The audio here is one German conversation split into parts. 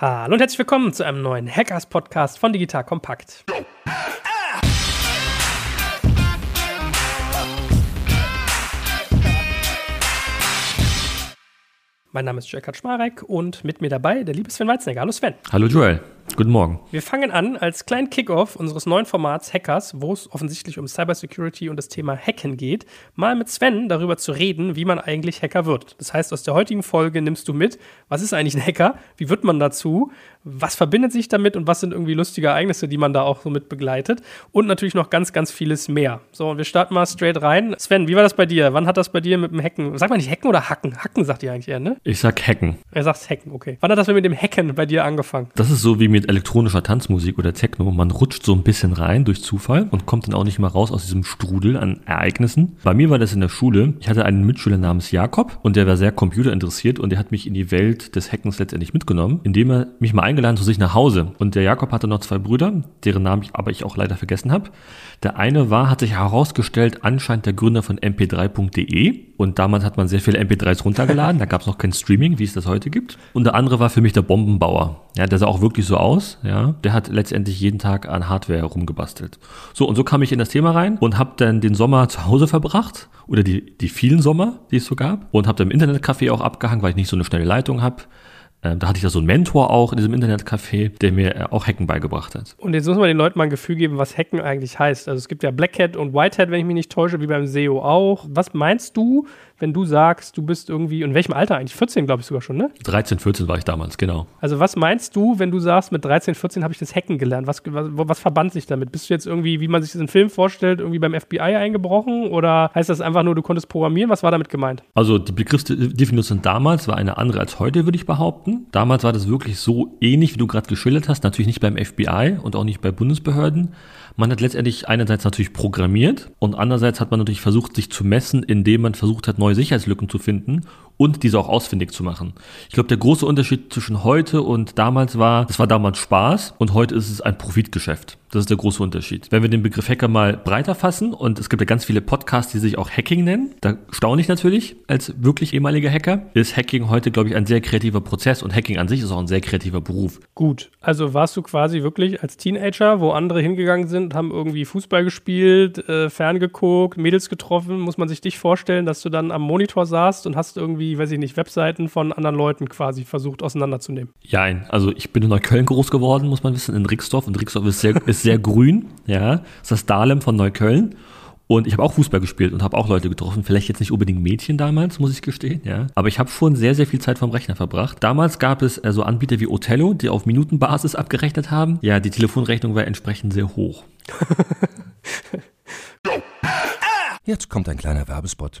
Hallo und herzlich willkommen zu einem neuen Hackers-Podcast von Digital Kompakt. Mein Name ist Jörg Schmarek und mit mir dabei der liebe Sven Weizenegger. Hallo Sven. Hallo Joel. Guten Morgen. Wir fangen an als kleinen Kickoff unseres neuen Formats Hackers, wo es offensichtlich um Cybersecurity und das Thema Hacken geht, mal mit Sven darüber zu reden, wie man eigentlich Hacker wird. Das heißt, aus der heutigen Folge nimmst du mit, was ist eigentlich ein Hacker, wie wird man dazu, was verbindet sich damit und was sind irgendwie lustige Ereignisse, die man da auch so mit begleitet und natürlich noch ganz, ganz vieles mehr. So, und wir starten mal straight rein. Sven, wie war das bei dir? Wann hat das bei dir mit dem Hacken, sag mal nicht Hacken oder Hacken? Hacken sagt ihr eigentlich eher, ne? Ich sag Hacken. Er sagt Hacken, okay. Wann hat das mit dem Hacken bei dir angefangen? Das ist so wie mit elektronischer Tanzmusik oder Techno. Man rutscht so ein bisschen rein durch Zufall und kommt dann auch nicht mehr raus aus diesem Strudel an Ereignissen. Bei mir war das in der Schule. Ich hatte einen Mitschüler namens Jakob und der war sehr computerinteressiert und der hat mich in die Welt des Hackens letztendlich mitgenommen, indem er mich mal eingeladen zu sich nach Hause. Und der Jakob hatte noch zwei Brüder, deren Namen ich aber ich auch leider vergessen habe. Der eine war, hat sich herausgestellt, anscheinend der Gründer von mp3.de. Und damals hat man sehr viele MP3s runtergeladen. Da gab es noch kein Streaming, wie es das heute gibt. Und der andere war für mich der Bombenbauer. Ja, der sah auch wirklich so aus. Ja, der hat letztendlich jeden Tag an Hardware rumgebastelt. So, und so kam ich in das Thema rein und habe dann den Sommer zu Hause verbracht. Oder die, die vielen Sommer, die es so gab. Und habe dann im Internetcafé auch abgehangen, weil ich nicht so eine schnelle Leitung habe. Ähm, da hatte ich da so einen Mentor auch in diesem Internetcafé, der mir äh, auch Hacken beigebracht hat. Und jetzt muss man den Leuten mal ein Gefühl geben, was Hacken eigentlich heißt. Also es gibt ja Black Hat und White Hat, wenn ich mich nicht täusche, wie beim SEO auch. Was meinst du, wenn du sagst, du bist irgendwie, in welchem Alter eigentlich? 14, glaube ich sogar schon, ne? 13, 14 war ich damals, genau. Also was meinst du, wenn du sagst, mit 13, 14 habe ich das Hacken gelernt? Was, was, was verband sich damit? Bist du jetzt irgendwie, wie man sich das in Film vorstellt, irgendwie beim FBI eingebrochen? Oder heißt das einfach nur, du konntest programmieren? Was war damit gemeint? Also die Begriffsdefinition damals war eine andere als heute, würde ich behaupten. Damals war das wirklich so ähnlich, wie du gerade geschildert hast. Natürlich nicht beim FBI und auch nicht bei Bundesbehörden. Man hat letztendlich einerseits natürlich programmiert und andererseits hat man natürlich versucht, sich zu messen, indem man versucht hat, neue Sicherheitslücken zu finden und diese auch ausfindig zu machen. Ich glaube, der große Unterschied zwischen heute und damals war, das war damals Spaß und heute ist es ein Profitgeschäft. Das ist der große Unterschied. Wenn wir den Begriff Hacker mal breiter fassen, und es gibt ja ganz viele Podcasts, die sich auch Hacking nennen, da staune ich natürlich als wirklich ehemaliger Hacker, ist Hacking heute, glaube ich, ein sehr kreativer Prozess und Hacking an sich ist auch ein sehr kreativer Beruf. Gut, also warst du quasi wirklich als Teenager, wo andere hingegangen sind, haben irgendwie Fußball gespielt, äh, ferngeguckt, Mädels getroffen, muss man sich dich vorstellen, dass du dann am Monitor saßt und hast irgendwie, weiß ich nicht, Webseiten von anderen Leuten quasi versucht auseinanderzunehmen? Ja, also ich bin in Neukölln groß geworden, muss man wissen, in Rixdorf und Rixdorf ist sehr, ist sehr grün, ja, ist das Dahlem von Neukölln. Und ich habe auch Fußball gespielt und habe auch Leute getroffen. Vielleicht jetzt nicht unbedingt Mädchen damals, muss ich gestehen, ja. Aber ich habe schon sehr, sehr viel Zeit vom Rechner verbracht. Damals gab es also Anbieter wie Othello, die auf Minutenbasis abgerechnet haben. Ja, die Telefonrechnung war entsprechend sehr hoch. Jetzt kommt ein kleiner Werbespot.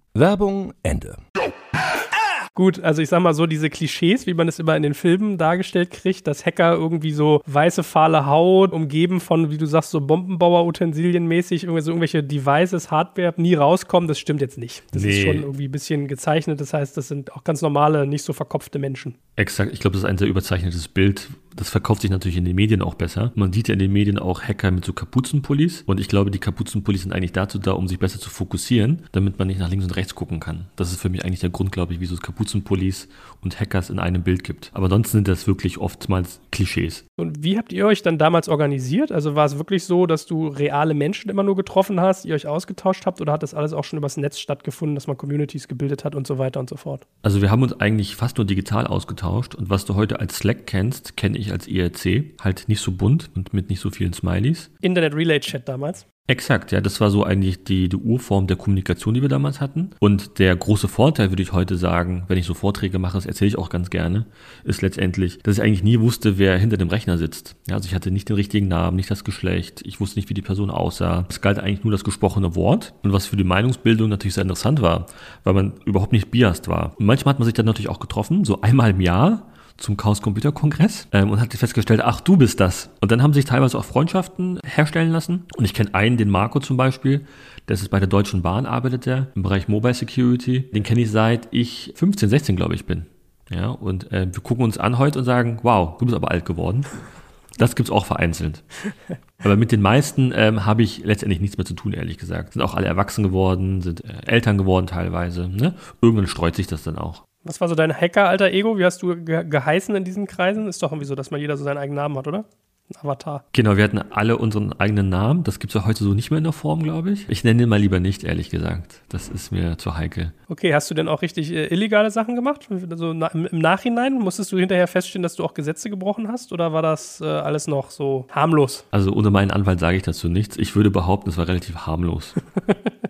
Werbung Ende. Gut, also ich sag mal so, diese Klischees, wie man es immer in den Filmen dargestellt kriegt, dass Hacker irgendwie so weiße, fahle Haut, umgeben von, wie du sagst, so Bombenbauer-Utensilien mäßig, irgendwie so irgendwelche Devices, Hardware nie rauskommen, das stimmt jetzt nicht. Das nee. ist schon irgendwie ein bisschen gezeichnet. Das heißt, das sind auch ganz normale, nicht so verkopfte Menschen. Exakt, ich glaube, das ist ein sehr überzeichnetes Bild. Das verkauft sich natürlich in den Medien auch besser. Man sieht ja in den Medien auch Hacker mit so Kapuzenpullis. Und ich glaube, die Kapuzenpullis sind eigentlich dazu da, um sich besser zu fokussieren, damit man nicht nach links und rechts gucken kann. Das ist für mich eigentlich der Grund, glaube ich, wieso es Kapuzen Kapuzenpullis und Hackers in einem Bild gibt. Aber ansonsten sind das wirklich oftmals Klischees. Und wie habt ihr euch dann damals organisiert? Also war es wirklich so, dass du reale Menschen immer nur getroffen hast, ihr euch ausgetauscht habt oder hat das alles auch schon übers Netz stattgefunden, dass man Communities gebildet hat und so weiter und so fort? Also wir haben uns eigentlich fast nur digital ausgetauscht und was du heute als Slack kennst, kenne ich als IRC. Halt nicht so bunt und mit nicht so vielen Smileys. Internet Relay Chat damals? Exakt, ja, das war so eigentlich die, die Urform der Kommunikation, die wir damals hatten. Und der große Vorteil, würde ich heute sagen, wenn ich so Vorträge mache, das erzähle ich auch ganz gerne, ist letztendlich, dass ich eigentlich nie wusste, wer hinter dem Rechner sitzt. Ja, also ich hatte nicht den richtigen Namen, nicht das Geschlecht, ich wusste nicht, wie die Person aussah. Es galt eigentlich nur das gesprochene Wort. Und was für die Meinungsbildung natürlich sehr interessant war, weil man überhaupt nicht biased war. Und manchmal hat man sich dann natürlich auch getroffen, so einmal im Jahr zum Chaos Computer Kongress ähm, und hat festgestellt, ach, du bist das. Und dann haben sich teilweise auch Freundschaften herstellen lassen. Und ich kenne einen, den Marco zum Beispiel, das ist bei der Deutschen Bahn, arbeitet er im Bereich Mobile Security. Den kenne ich seit ich 15, 16, glaube ich, bin. Ja, und äh, wir gucken uns an heute und sagen, wow, du bist aber alt geworden. Das gibt's auch vereinzelt. Aber mit den meisten ähm, habe ich letztendlich nichts mehr zu tun, ehrlich gesagt. Sind auch alle erwachsen geworden, sind äh, Eltern geworden teilweise. Ne? Irgendwann streut sich das dann auch. Was war so dein Hacker-alter-Ego? Wie hast du ge geheißen in diesen Kreisen? Ist doch irgendwie so, dass man jeder so seinen eigenen Namen hat, oder? Ein Avatar. Genau, wir hatten alle unseren eigenen Namen. Das gibt es ja heute so nicht mehr in der Form, glaube ich. Ich nenne den mal lieber nicht, ehrlich gesagt. Das ist mir zu heikel. Okay, hast du denn auch richtig äh, illegale Sachen gemacht? Also na, im, im, Nachhinein musstest du hinterher feststellen, dass du auch Gesetze gebrochen hast? Oder war das äh, alles noch so harmlos? Also ohne meinen Anwalt sage ich dazu nichts. Ich würde behaupten, es war relativ harmlos.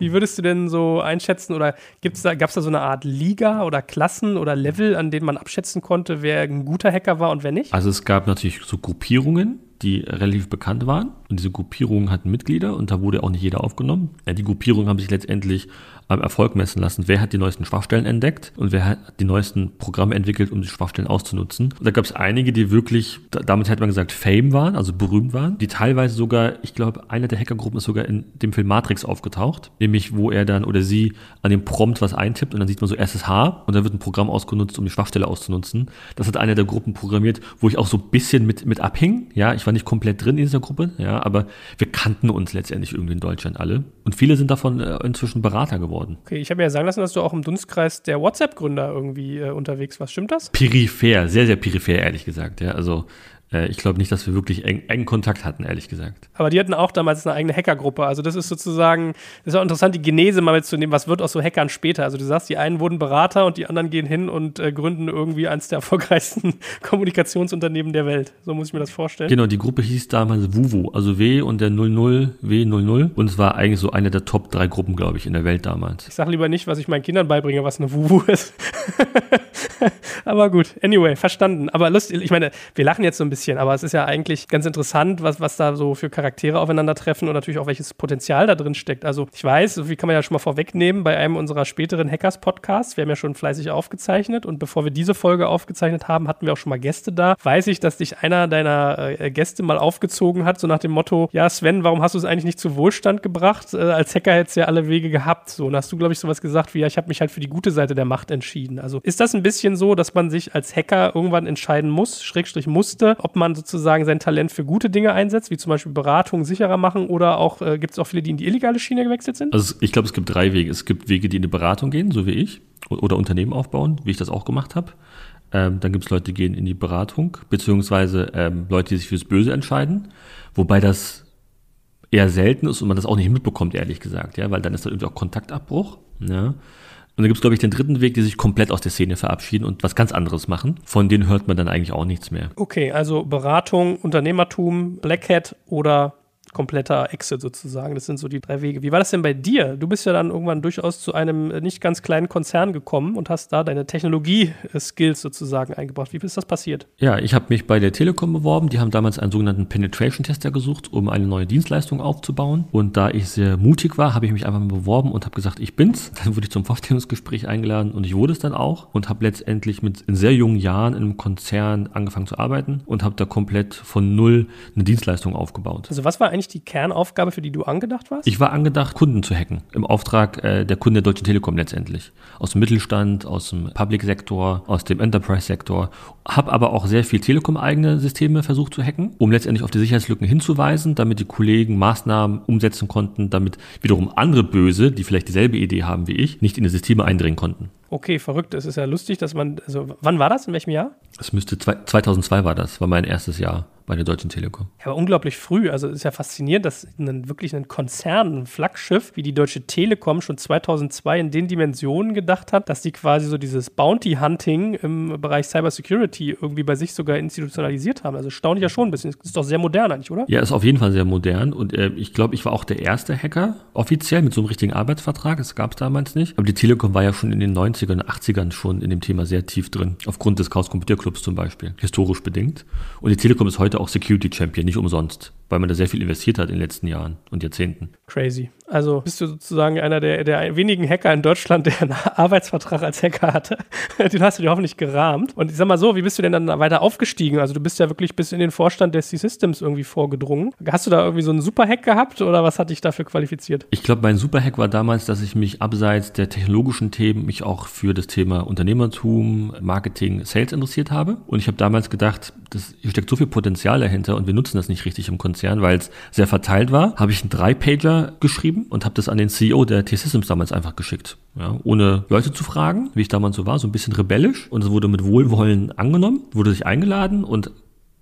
Wie würdest du denn so einschätzen oder da, gab es da so eine Art Liga oder Klassen oder Level, an denen man abschätzen konnte, wer ein guter Hacker war und wer nicht? Also es gab natürlich so Gruppierungen, die relativ bekannt waren. Und diese Gruppierungen hatten Mitglieder und da wurde auch nicht jeder aufgenommen. Die Gruppierungen haben sich letztendlich am Erfolg messen lassen. Wer hat die neuesten Schwachstellen entdeckt und wer hat die neuesten Programme entwickelt, um die Schwachstellen auszunutzen. Und da gab es einige, die wirklich, damit hätte man gesagt, Fame waren, also berühmt waren, die teilweise sogar, ich glaube, eine der Hackergruppen ist sogar in dem Film Matrix aufgetaucht, nämlich wo er dann oder sie an dem Prompt was eintippt und dann sieht man so SSH und dann wird ein Programm ausgenutzt, um die Schwachstelle auszunutzen. Das hat eine der Gruppen programmiert, wo ich auch so ein bisschen mit, mit abhing. Ja, ich war nicht komplett drin in dieser Gruppe, ja, aber wir kannten uns letztendlich irgendwie in Deutschland alle. Und viele sind davon äh, inzwischen Berater geworden. Okay, ich habe mir ja sagen lassen, dass du auch im Dunstkreis der WhatsApp-Gründer irgendwie äh, unterwegs warst. Stimmt das? Peripher, sehr, sehr peripher, ehrlich gesagt. Ja, also ich glaube nicht, dass wir wirklich eng, engen Kontakt hatten, ehrlich gesagt. Aber die hatten auch damals eine eigene Hackergruppe. Also das ist sozusagen, das ist auch interessant, die Genese mal mitzunehmen, was wird aus so Hackern später. Also du sagst, die einen wurden Berater und die anderen gehen hin und äh, gründen irgendwie eines der erfolgreichsten Kommunikationsunternehmen der Welt. So muss ich mir das vorstellen. Genau, die Gruppe hieß damals WUWO, also W und der 00, W00. Und es war eigentlich so eine der Top drei Gruppen, glaube ich, in der Welt damals. Ich sage lieber nicht, was ich meinen Kindern beibringe, was eine WUWO ist. Aber gut, anyway, verstanden. Aber lustig, ich meine, wir lachen jetzt so ein bisschen bisschen, aber es ist ja eigentlich ganz interessant, was, was da so für Charaktere aufeinandertreffen und natürlich auch welches Potenzial da drin steckt. Also ich weiß, wie kann man ja schon mal vorwegnehmen, bei einem unserer späteren Hackers-Podcasts, wir haben ja schon fleißig aufgezeichnet und bevor wir diese Folge aufgezeichnet haben, hatten wir auch schon mal Gäste da. Weiß ich, dass dich einer deiner äh, Gäste mal aufgezogen hat, so nach dem Motto, ja Sven, warum hast du es eigentlich nicht zu Wohlstand gebracht? Äh, als Hacker hättest du ja alle Wege gehabt. So, und hast du, glaube ich, sowas gesagt wie, ja, ich habe mich halt für die gute Seite der Macht entschieden. Also ist das ein bisschen so, dass man sich als Hacker irgendwann entscheiden muss, Schrägstrich musste, ob ob man sozusagen sein Talent für gute Dinge einsetzt, wie zum Beispiel Beratung sicherer machen oder auch äh, gibt es auch viele, die in die illegale Schiene gewechselt sind? Also ich glaube, es gibt drei Wege. Es gibt Wege, die in die Beratung gehen, so wie ich, oder Unternehmen aufbauen, wie ich das auch gemacht habe. Ähm, dann gibt es Leute, die gehen in die Beratung, beziehungsweise ähm, Leute, die sich fürs Böse entscheiden, wobei das eher selten ist und man das auch nicht mitbekommt, ehrlich gesagt, ja, weil dann ist da irgendwie auch Kontaktabbruch. Ja. Und dann gibt es, glaube ich, den dritten Weg, die sich komplett aus der Szene verabschieden und was ganz anderes machen. Von denen hört man dann eigentlich auch nichts mehr. Okay, also Beratung, Unternehmertum, Black Hat oder kompletter Exit sozusagen. Das sind so die drei Wege. Wie war das denn bei dir? Du bist ja dann irgendwann durchaus zu einem äh, nicht ganz kleinen Konzern gekommen und hast da deine Technologie-Skills sozusagen eingebracht. Wie ist das passiert? Ja, ich habe mich bei der Telekom beworben. Die haben damals einen sogenannten Penetration-Tester gesucht, um eine neue Dienstleistung aufzubauen. Und da ich sehr mutig war, habe ich mich einfach mal beworben und habe gesagt, ich bin's. Dann wurde ich zum Vorstellungsgespräch eingeladen und ich wurde es dann auch und habe letztendlich mit in sehr jungen Jahren in einem Konzern angefangen zu arbeiten und habe da komplett von null eine Dienstleistung aufgebaut. Also was war eigentlich eigentlich die Kernaufgabe, für die du angedacht warst? Ich war angedacht, Kunden zu hacken. Im Auftrag äh, der Kunden der Deutschen Telekom letztendlich. Aus dem Mittelstand, aus dem Public-Sektor, aus dem Enterprise-Sektor. Hab aber auch sehr viel Telekom-eigene Systeme versucht zu hacken, um letztendlich auf die Sicherheitslücken hinzuweisen, damit die Kollegen Maßnahmen umsetzen konnten, damit wiederum andere Böse, die vielleicht dieselbe Idee haben wie ich, nicht in die Systeme eindringen konnten. Okay, verrückt. Es ist ja lustig, dass man, also wann war das? In welchem Jahr? Es müsste, zwei, 2002 war das, war mein erstes Jahr bei der Deutschen Telekom. Ja, aber unglaublich früh. Also ist ja faszinierend, dass ein, wirklich ein Konzern, ein Flaggschiff wie die Deutsche Telekom schon 2002 in den Dimensionen gedacht hat, dass die quasi so dieses Bounty Hunting im Bereich Cybersecurity irgendwie bei sich sogar institutionalisiert haben. Also staune ich ja schon ein bisschen. Ist doch sehr modern eigentlich, oder? Ja, ist auf jeden Fall sehr modern und äh, ich glaube, ich war auch der erste Hacker offiziell mit so einem richtigen Arbeitsvertrag. Das gab es damals nicht. Aber die Telekom war ja schon in den 90ern, 80ern schon in dem Thema sehr tief drin. Aufgrund des Chaos Computer Clubs zum Beispiel. Historisch bedingt. Und die Telekom ist heute auch Security Champion, nicht umsonst, weil man da sehr viel investiert hat in den letzten Jahren und Jahrzehnten. Crazy. Also bist du sozusagen einer der, der wenigen Hacker in Deutschland, der einen Arbeitsvertrag als Hacker hatte. Den hast du dir hoffentlich gerahmt. Und ich sag mal so, wie bist du denn dann weiter aufgestiegen? Also du bist ja wirklich bis in den Vorstand der C-Systems irgendwie vorgedrungen. Hast du da irgendwie so einen Superhack gehabt oder was hat dich dafür qualifiziert? Ich glaube, mein Superhack war damals, dass ich mich abseits der technologischen Themen mich auch für das Thema Unternehmertum, Marketing, Sales interessiert habe. Und ich habe damals gedacht, das, hier steckt so viel Potenzial dahinter und wir nutzen das nicht richtig im Konzern, weil es sehr verteilt war. Habe ich einen Drei-Pager geschrieben und habe das an den CEO der T-Systems damals einfach geschickt. Ja, ohne Leute zu fragen, wie ich damals so war, so ein bisschen rebellisch. Und es wurde mit Wohlwollen angenommen, wurde sich eingeladen und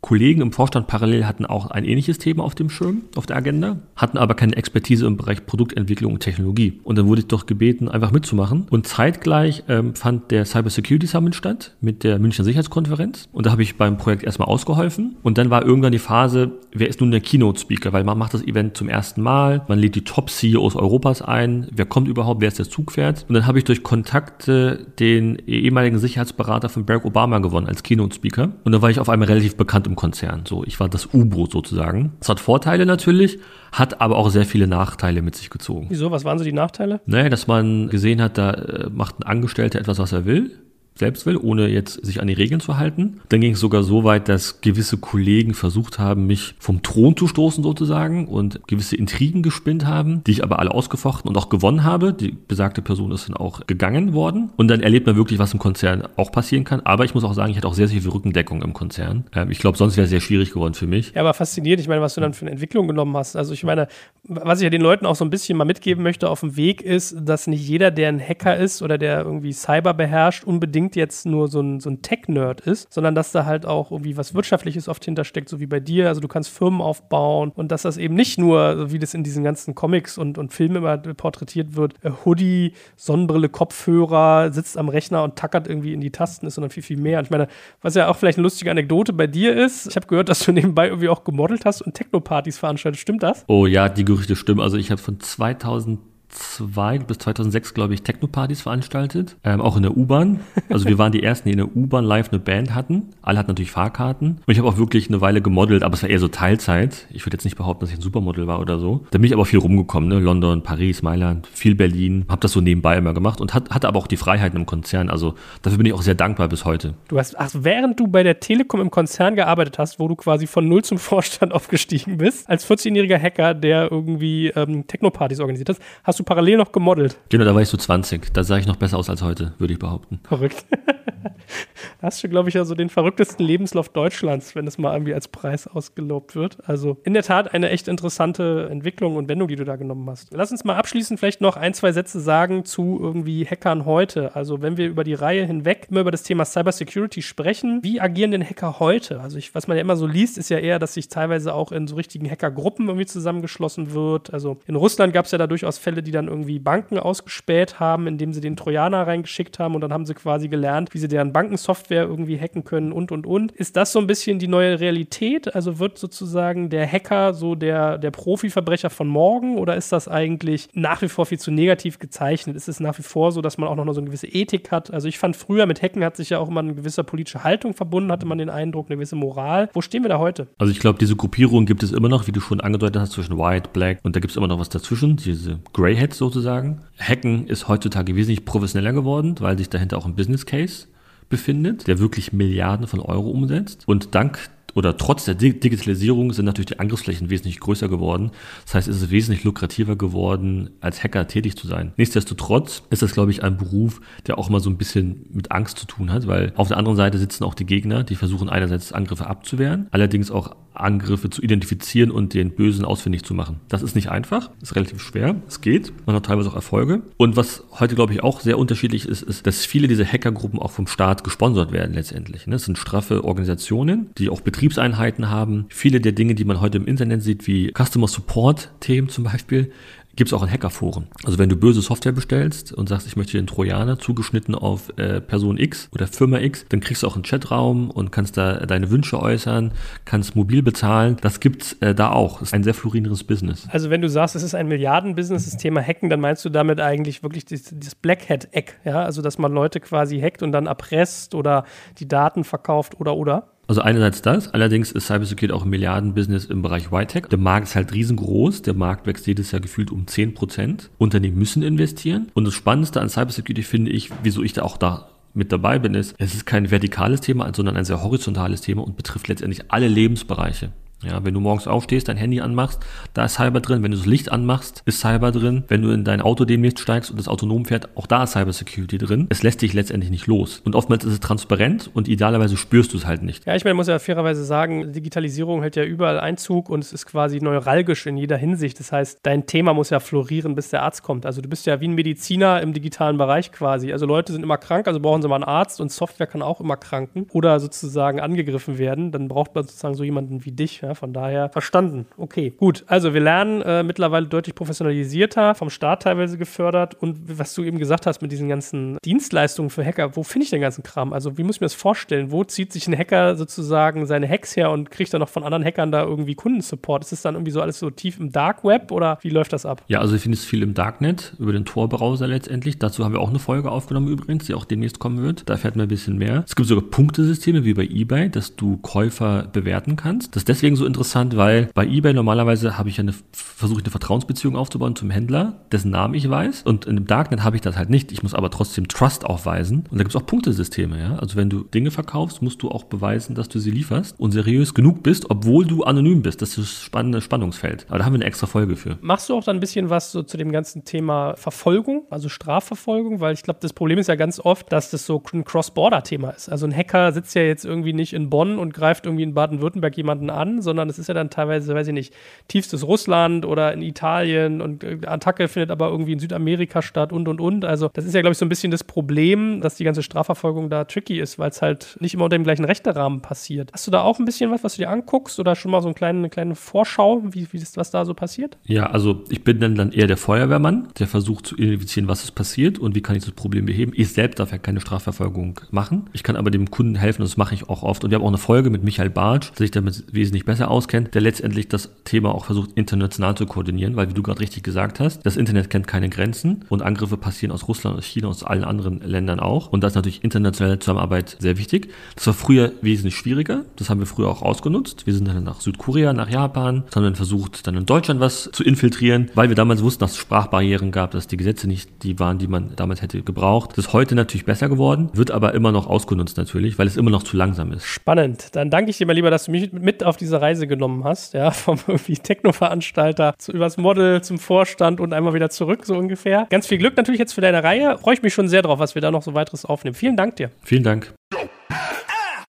Kollegen im Vorstand parallel hatten auch ein ähnliches Thema auf dem Schirm, auf der Agenda, hatten aber keine Expertise im Bereich Produktentwicklung und Technologie. Und dann wurde ich doch gebeten, einfach mitzumachen. Und zeitgleich ähm, fand der Cyber Security Summit statt mit der Münchner Sicherheitskonferenz. Und da habe ich beim Projekt erstmal ausgeholfen. Und dann war irgendwann die Phase, wer ist nun der Keynote-Speaker? Weil man macht das Event zum ersten Mal, man lädt die Top-CEOs Europas ein, wer kommt überhaupt, wer ist der Zugpferd? Und dann habe ich durch Kontakte den ehemaligen Sicherheitsberater von Barack Obama gewonnen als Keynote-Speaker. Und da war ich auf einmal relativ bekannt im Konzern. So, ich war das U-Boot sozusagen. Es hat Vorteile natürlich, hat aber auch sehr viele Nachteile mit sich gezogen. Wieso? Was waren so die Nachteile? Naja, dass man gesehen hat, da äh, macht ein Angestellter etwas, was er will selbst will, ohne jetzt sich an die Regeln zu halten. Dann ging es sogar so weit, dass gewisse Kollegen versucht haben, mich vom Thron zu stoßen sozusagen und gewisse Intrigen gespinnt haben, die ich aber alle ausgefochten und auch gewonnen habe. Die besagte Person ist dann auch gegangen worden. Und dann erlebt man wirklich, was im Konzern auch passieren kann. Aber ich muss auch sagen, ich hatte auch sehr, sehr viel Rückendeckung im Konzern. Ähm, ich glaube, sonst wäre es sehr schwierig geworden für mich. Ja, aber fasziniert. Ich meine, was du dann für eine Entwicklung genommen hast. Also ich meine, was ich ja den Leuten auch so ein bisschen mal mitgeben möchte auf dem Weg ist, dass nicht jeder, der ein Hacker ist oder der irgendwie Cyber beherrscht, unbedingt jetzt nur so ein, so ein Tech-Nerd ist, sondern dass da halt auch irgendwie was Wirtschaftliches oft hintersteckt, so wie bei dir. Also du kannst Firmen aufbauen und dass das eben nicht nur, wie das in diesen ganzen Comics und, und Filmen immer porträtiert wird, äh, Hoodie, Sonnenbrille, Kopfhörer, sitzt am Rechner und tackert irgendwie in die Tasten ist, sondern viel, viel mehr. Und ich meine, was ja auch vielleicht eine lustige Anekdote bei dir ist, ich habe gehört, dass du nebenbei irgendwie auch gemodelt hast und Techno-Partys veranstaltet. Stimmt das? Oh ja, die Gerüchte stimmen. Also ich habe von 2000 2002 bis 2006, glaube ich, Techno-Partys veranstaltet, ähm, auch in der U-Bahn. Also wir waren die Ersten, die in der U-Bahn live eine Band hatten. Alle hatten natürlich Fahrkarten. Und ich habe auch wirklich eine Weile gemodelt, aber es war eher so Teilzeit. Ich würde jetzt nicht behaupten, dass ich ein Supermodel war oder so. Da bin ich aber viel rumgekommen, ne? London, Paris, Mailand, viel Berlin. Habe das so nebenbei immer gemacht und hat, hatte aber auch die Freiheiten im Konzern. Also dafür bin ich auch sehr dankbar bis heute. Du hast, ach, während du bei der Telekom im Konzern gearbeitet hast, wo du quasi von null zum Vorstand aufgestiegen bist, als 14-jähriger Hacker, der irgendwie ähm, Techno-Partys organisiert hat, hast du parallel noch gemodelt. Genau, da war ich so 20. Da sah ich noch besser aus als heute, würde ich behaupten. Verrückt. da hast du, glaube ich, ja so den verrücktesten Lebenslauf Deutschlands, wenn es mal irgendwie als Preis ausgelobt wird. Also in der Tat eine echt interessante Entwicklung und Wendung, die du da genommen hast. Lass uns mal abschließend vielleicht noch ein, zwei Sätze sagen zu irgendwie Hackern heute. Also wenn wir über die Reihe hinweg immer über das Thema Cybersecurity sprechen, wie agieren denn Hacker heute? Also ich, was man ja immer so liest, ist ja eher, dass sich teilweise auch in so richtigen Hackergruppen irgendwie zusammengeschlossen wird. Also in Russland gab es ja da durchaus Fälle, die dann irgendwie Banken ausgespäht haben, indem sie den Trojaner reingeschickt haben und dann haben sie quasi gelernt, wie sie deren Bankensoftware irgendwie hacken können und und und. Ist das so ein bisschen die neue Realität? Also wird sozusagen der Hacker so der, der Profiverbrecher von morgen oder ist das eigentlich nach wie vor viel zu negativ gezeichnet? Ist es nach wie vor so, dass man auch noch so eine gewisse Ethik hat? Also ich fand früher mit Hacken hat sich ja auch immer eine gewisse politische Haltung verbunden, hatte man den Eindruck, eine gewisse Moral. Wo stehen wir da heute? Also ich glaube, diese Gruppierung gibt es immer noch, wie du schon angedeutet hast, zwischen White, Black und da gibt es immer noch was dazwischen, diese Greyheads sozusagen. Hacken ist heutzutage wesentlich professioneller geworden, weil sich dahinter auch ein Business Case befindet, der wirklich Milliarden von Euro umsetzt. Und dank oder trotz der Digitalisierung sind natürlich die Angriffsflächen wesentlich größer geworden. Das heißt, es ist wesentlich lukrativer geworden, als Hacker tätig zu sein. Nichtsdestotrotz ist das, glaube ich, ein Beruf, der auch mal so ein bisschen mit Angst zu tun hat, weil auf der anderen Seite sitzen auch die Gegner, die versuchen einerseits Angriffe abzuwehren, allerdings auch Angriffe zu identifizieren und den Bösen ausfindig zu machen. Das ist nicht einfach, ist relativ schwer, es geht, man hat teilweise auch Erfolge. Und was heute, glaube ich, auch sehr unterschiedlich ist, ist, dass viele dieser Hackergruppen auch vom Staat gesponsert werden letztendlich. Das sind straffe Organisationen, die auch Betriebseinheiten haben. Viele der Dinge, die man heute im Internet sieht, wie Customer Support Themen zum Beispiel, gibt es auch in Hackerforen. Also wenn du böse Software bestellst und sagst, ich möchte den Trojaner zugeschnitten auf äh, Person X oder Firma X, dann kriegst du auch einen Chatraum und kannst da deine Wünsche äußern, kannst mobil bezahlen. Das gibt's äh, da auch. Das ist ein sehr florinierendes Business. Also wenn du sagst, es ist ein Milliardenbusiness, das Thema Hacken, dann meinst du damit eigentlich wirklich das, Black Hat Eck, ja? Also dass man Leute quasi hackt und dann erpresst oder die Daten verkauft oder oder? Also einerseits das, allerdings ist Cybersecurity auch ein Milliardenbusiness im Bereich White Tech. Der Markt ist halt riesengroß, der Markt wächst jedes Jahr gefühlt um 10 Prozent. Unternehmen müssen investieren. Und das Spannendste an Cybersecurity finde ich, wieso ich da auch da mit dabei bin, ist, es ist kein vertikales Thema, sondern ein sehr horizontales Thema und betrifft letztendlich alle Lebensbereiche. Ja, wenn du morgens aufstehst, dein Handy anmachst, da ist Cyber drin. Wenn du das Licht anmachst, ist Cyber drin. Wenn du in dein Auto demnächst steigst und das autonom fährt, auch da ist Cyber Security drin. Es lässt dich letztendlich nicht los. Und oftmals ist es transparent und idealerweise spürst du es halt nicht. Ja, ich meine, muss ja fairerweise sagen, Digitalisierung hält ja überall Einzug und es ist quasi neuralgisch in jeder Hinsicht. Das heißt, dein Thema muss ja florieren, bis der Arzt kommt. Also du bist ja wie ein Mediziner im digitalen Bereich quasi. Also Leute sind immer krank, also brauchen sie mal einen Arzt und Software kann auch immer kranken oder sozusagen angegriffen werden. Dann braucht man sozusagen so jemanden wie dich. Ja? Von daher Verstanden. Okay, gut. Also wir lernen äh, mittlerweile deutlich professionalisierter, vom Staat teilweise gefördert. Und was du eben gesagt hast mit diesen ganzen Dienstleistungen für Hacker, wo finde ich den ganzen Kram? Also wie muss ich mir das vorstellen? Wo zieht sich ein Hacker sozusagen seine Hacks her und kriegt dann noch von anderen Hackern da irgendwie Kundensupport? Ist das dann irgendwie so alles so tief im Dark Web oder wie läuft das ab? Ja, also ich finde es viel im Darknet, über den Tor-Browser letztendlich. Dazu haben wir auch eine Folge aufgenommen übrigens, die auch demnächst kommen wird. Da erfährt man ein bisschen mehr. Es gibt sogar Punktesysteme wie bei eBay, dass du Käufer bewerten kannst. Das ist deswegen so interessant, weil bei eBay normalerweise habe ich eine, versuche eine Vertrauensbeziehung aufzubauen zum Händler, dessen Namen ich weiß. Und in dem Darknet habe ich das halt nicht. Ich muss aber trotzdem Trust aufweisen. Und da gibt es auch Punktesysteme, ja. Also wenn du Dinge verkaufst, musst du auch beweisen, dass du sie lieferst und seriös genug bist, obwohl du anonym bist. Das ist das spannende Spannungsfeld. Aber da haben wir eine extra Folge für. Machst du auch dann ein bisschen was so zu dem ganzen Thema Verfolgung, also Strafverfolgung? Weil ich glaube, das Problem ist ja ganz oft, dass das so ein Cross-Border-Thema ist. Also ein Hacker sitzt ja jetzt irgendwie nicht in Bonn und greift irgendwie in Baden-Württemberg jemanden an, sondern es ist ja dann teilweise, weiß ich nicht, tiefstes Russland oder in Italien und äh, Attacke findet aber irgendwie in Südamerika statt und und und. Also das ist ja, glaube ich, so ein bisschen das Problem, dass die ganze Strafverfolgung da tricky ist, weil es halt nicht immer unter dem gleichen Rechterahmen passiert. Hast du da auch ein bisschen was, was du dir anguckst oder schon mal so eine kleine, eine kleine Vorschau, wie, wie das, was da so passiert? Ja, also ich bin dann, dann eher der Feuerwehrmann, der versucht zu identifizieren, was ist passiert und wie kann ich das Problem beheben. Ich selbst darf ja keine Strafverfolgung machen. Ich kann aber dem Kunden helfen, das mache ich auch oft. Und wir haben auch eine Folge mit Michael Bartsch, der sich damit wesentlich besser auskennt, der letztendlich das Thema auch versucht, international zu koordinieren, weil, wie du gerade richtig gesagt hast, das Internet kennt keine Grenzen und Angriffe passieren aus Russland, aus China, aus allen anderen Ländern auch. Und da ist natürlich internationale Zusammenarbeit sehr wichtig. Das war früher wesentlich schwieriger. Das haben wir früher auch ausgenutzt. Wir sind dann nach Südkorea, nach Japan, haben dann versucht, dann in Deutschland was zu infiltrieren, weil wir damals wussten, dass es Sprachbarrieren gab, dass die Gesetze nicht die waren, die man damals hätte gebraucht. Das ist heute natürlich besser geworden, wird aber immer noch ausgenutzt natürlich, weil es immer noch zu langsam ist. Spannend. Dann danke ich dir mal lieber, dass du mich mit auf diese Reise genommen hast, ja, vom irgendwie Techno-Veranstalter übers Model zum Vorstand und einmal wieder zurück, so ungefähr. Ganz viel Glück natürlich jetzt für deine Reihe. Freue ich mich schon sehr drauf, was wir da noch so weiteres aufnehmen. Vielen Dank dir. Vielen Dank.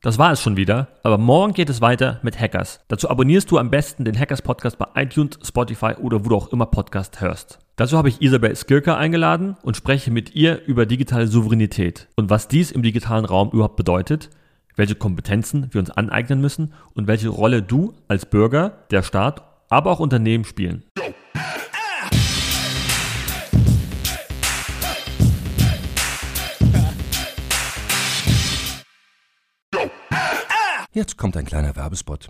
Das war es schon wieder, aber morgen geht es weiter mit Hackers. Dazu abonnierst du am besten den Hackers Podcast bei iTunes, Spotify oder wo du auch immer Podcast hörst. Dazu habe ich Isabel Skirker eingeladen und spreche mit ihr über digitale Souveränität und was dies im digitalen Raum überhaupt bedeutet, welche Kompetenzen wir uns aneignen müssen und welche Rolle du als Bürger, der Staat, aber auch Unternehmen spielen. Jetzt kommt ein kleiner Werbespot.